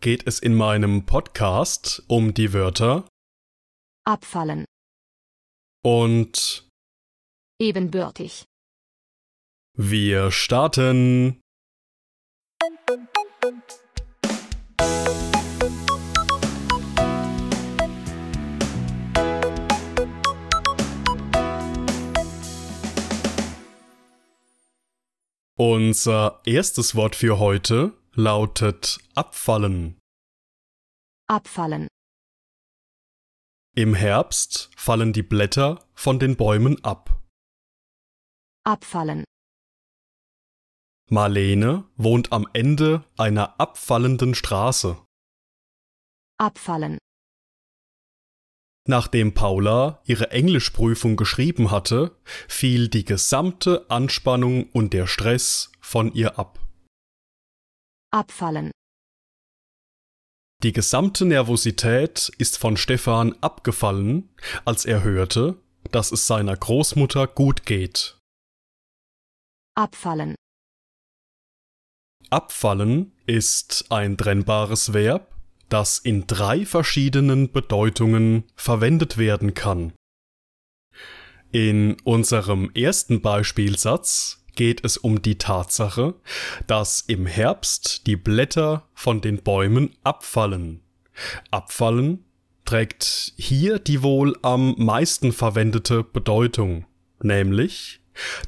geht es in meinem Podcast um die Wörter? Abfallen, und ebenbürtig, wir starten. Unser erstes Wort für heute lautet abfallen. abfallen, Im Herbst fallen die Blätter von den Bäumen ab. abfallen, Marlene wohnt am Ende einer abfallenden Straße. abfallen, Nachdem Paula ihre Englischprüfung geschrieben hatte, fiel die gesamte Anspannung und der Stress von ihr ab. Abfallen, Die gesamte Nervosität ist von Stefan abgefallen, als er hörte, dass es seiner Großmutter gut geht. abfallen, Abfallen ist ein trennbares Verb, das in drei verschiedenen Bedeutungen verwendet werden kann. In unserem ersten Beispielsatz geht es um die Tatsache, dass im Herbst die Blätter von den Bäumen abfallen. Abfallen trägt hier die wohl am meisten verwendete Bedeutung, nämlich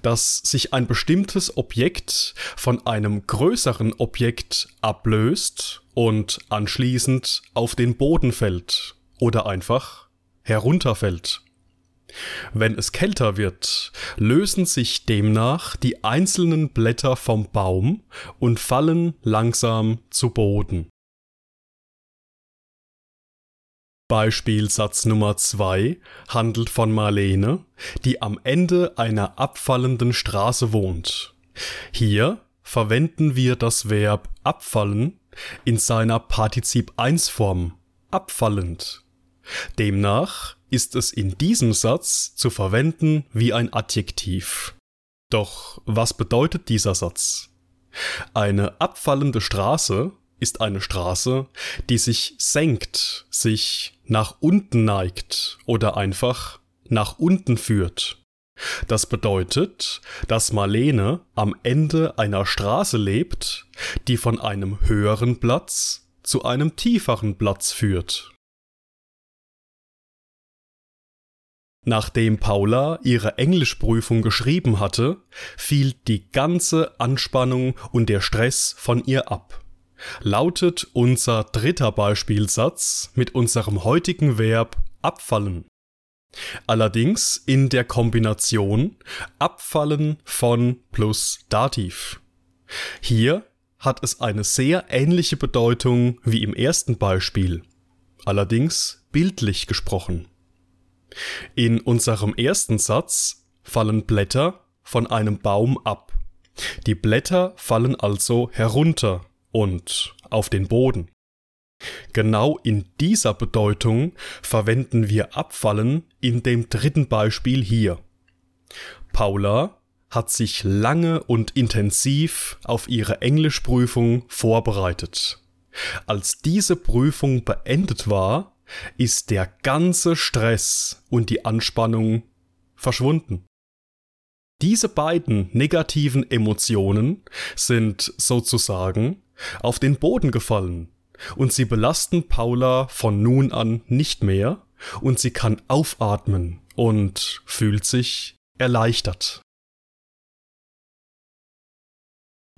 dass sich ein bestimmtes Objekt von einem größeren Objekt ablöst und anschließend auf den Boden fällt oder einfach herunterfällt. Wenn es kälter wird, lösen sich demnach die einzelnen Blätter vom Baum und fallen langsam zu Boden. Beispielsatz Nummer 2 handelt von Marlene, die am Ende einer abfallenden Straße wohnt. Hier verwenden wir das Verb abfallen in seiner Partizip 1 Form abfallend. Demnach ist es in diesem Satz zu verwenden wie ein Adjektiv. Doch was bedeutet dieser Satz? Eine abfallende Straße ist eine Straße, die sich senkt, sich nach unten neigt oder einfach nach unten führt. Das bedeutet, dass Marlene am Ende einer Straße lebt, die von einem höheren Platz zu einem tieferen Platz führt. Nachdem Paula ihre Englischprüfung geschrieben hatte, fiel die ganze Anspannung und der Stress von ihr ab lautet unser dritter Beispielsatz mit unserem heutigen Verb abfallen. Allerdings in der Kombination abfallen von plus Dativ. Hier hat es eine sehr ähnliche Bedeutung wie im ersten Beispiel, allerdings bildlich gesprochen. In unserem ersten Satz fallen Blätter von einem Baum ab. Die Blätter fallen also herunter und auf den Boden. Genau in dieser Bedeutung verwenden wir abfallen in dem dritten Beispiel hier. Paula hat sich lange und intensiv auf ihre Englischprüfung vorbereitet. Als diese Prüfung beendet war, ist der ganze Stress und die Anspannung verschwunden. Diese beiden negativen Emotionen sind sozusagen auf den Boden gefallen, und sie belasten Paula von nun an nicht mehr, und sie kann aufatmen und fühlt sich erleichtert.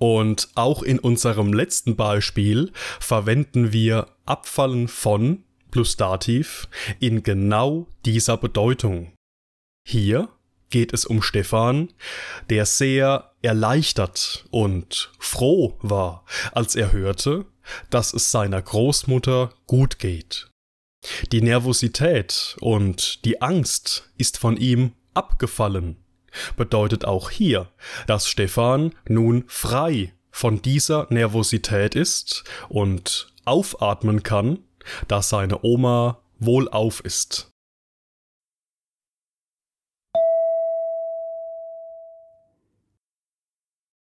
Und auch in unserem letzten Beispiel verwenden wir abfallen von plus Dativ in genau dieser Bedeutung. Hier geht es um Stefan, der sehr erleichtert und froh war, als er hörte, dass es seiner Großmutter gut geht. Die Nervosität und die Angst ist von ihm abgefallen. Bedeutet auch hier, dass Stefan nun frei von dieser Nervosität ist und aufatmen kann, da seine Oma wohlauf ist.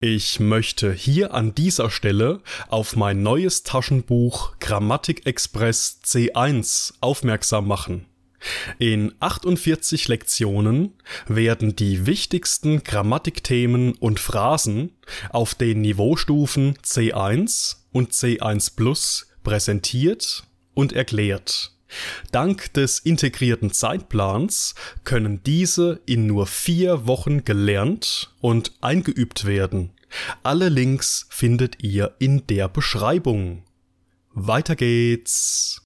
Ich möchte hier an dieser Stelle auf mein neues Taschenbuch Grammatik Express C1 aufmerksam machen. In 48 Lektionen werden die wichtigsten Grammatikthemen und Phrasen auf den Niveaustufen C1 und C1 Plus präsentiert und erklärt. Dank des integrierten Zeitplans können diese in nur vier Wochen gelernt und eingeübt werden. Alle Links findet ihr in der Beschreibung. Weiter geht's.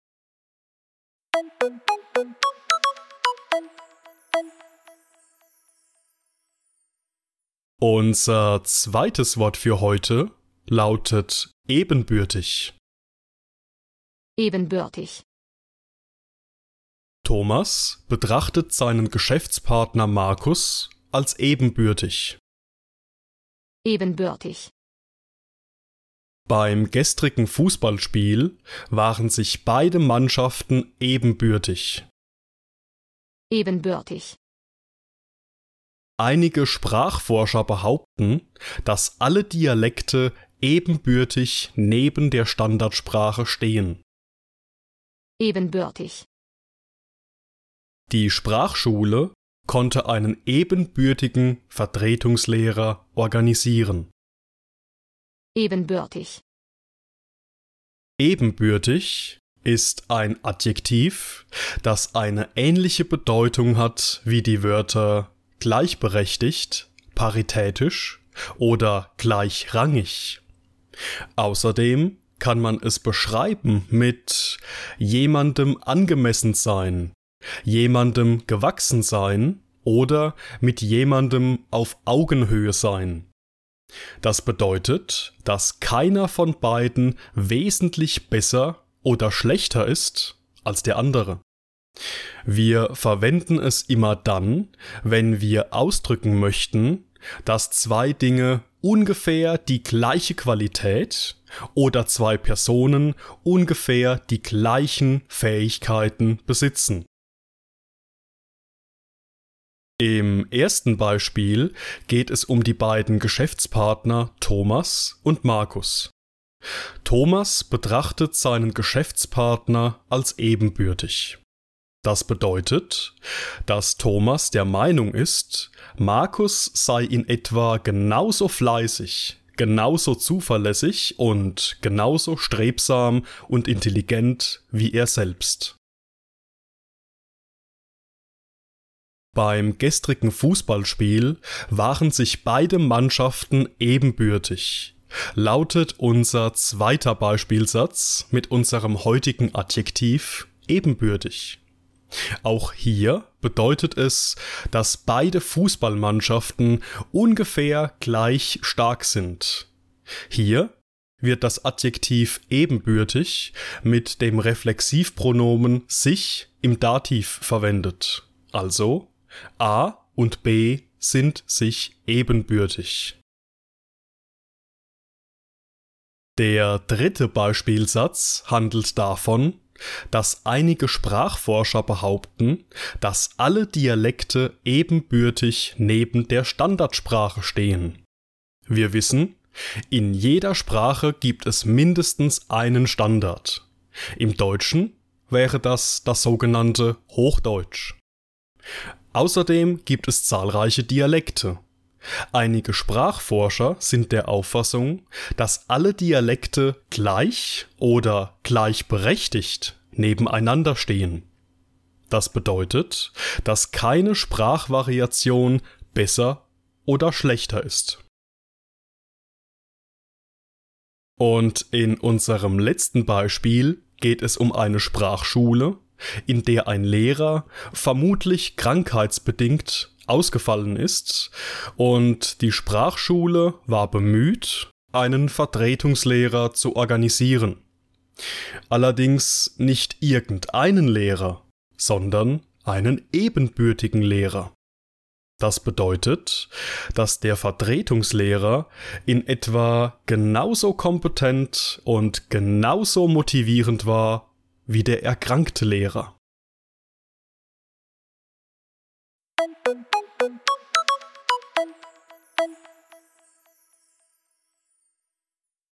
Unser zweites Wort für heute lautet ebenbürtig. Ebenbürtig. Thomas betrachtet seinen Geschäftspartner Markus als ebenbürtig. Ebenbürtig. Beim gestrigen Fußballspiel waren sich beide Mannschaften ebenbürtig. Ebenbürtig. Einige Sprachforscher behaupten, dass alle Dialekte ebenbürtig neben der Standardsprache stehen. Ebenbürtig. Die Sprachschule konnte einen ebenbürtigen Vertretungslehrer organisieren. Ebenbürtig. Ebenbürtig ist ein Adjektiv, das eine ähnliche Bedeutung hat wie die Wörter gleichberechtigt, paritätisch oder gleichrangig. Außerdem kann man es beschreiben mit jemandem angemessen sein, jemandem gewachsen sein oder mit jemandem auf Augenhöhe sein. Das bedeutet, dass keiner von beiden wesentlich besser oder schlechter ist als der andere. Wir verwenden es immer dann, wenn wir ausdrücken möchten, dass zwei Dinge ungefähr die gleiche Qualität oder zwei Personen ungefähr die gleichen Fähigkeiten besitzen. Im ersten Beispiel geht es um die beiden Geschäftspartner Thomas und Markus. Thomas betrachtet seinen Geschäftspartner als ebenbürtig. Das bedeutet, dass Thomas der Meinung ist, Markus sei in etwa genauso fleißig, genauso zuverlässig und genauso strebsam und intelligent wie er selbst. Beim gestrigen Fußballspiel waren sich beide Mannschaften ebenbürtig, lautet unser zweiter Beispielsatz mit unserem heutigen Adjektiv ebenbürtig. Auch hier bedeutet es, dass beide Fußballmannschaften ungefähr gleich stark sind. Hier wird das Adjektiv ebenbürtig mit dem Reflexivpronomen sich im Dativ verwendet. Also A und B sind sich ebenbürtig. Der dritte Beispielsatz handelt davon, dass einige Sprachforscher behaupten, dass alle Dialekte ebenbürtig neben der Standardsprache stehen. Wir wissen, in jeder Sprache gibt es mindestens einen Standard. Im Deutschen wäre das das sogenannte Hochdeutsch. Außerdem gibt es zahlreiche Dialekte. Einige Sprachforscher sind der Auffassung, dass alle Dialekte gleich oder gleichberechtigt nebeneinander stehen. Das bedeutet, dass keine Sprachvariation besser oder schlechter ist. Und in unserem letzten Beispiel geht es um eine Sprachschule, in der ein Lehrer vermutlich krankheitsbedingt ausgefallen ist und die Sprachschule war bemüht, einen Vertretungslehrer zu organisieren. Allerdings nicht irgendeinen Lehrer, sondern einen ebenbürtigen Lehrer. Das bedeutet, dass der Vertretungslehrer in etwa genauso kompetent und genauso motivierend war wie der erkrankte Lehrer.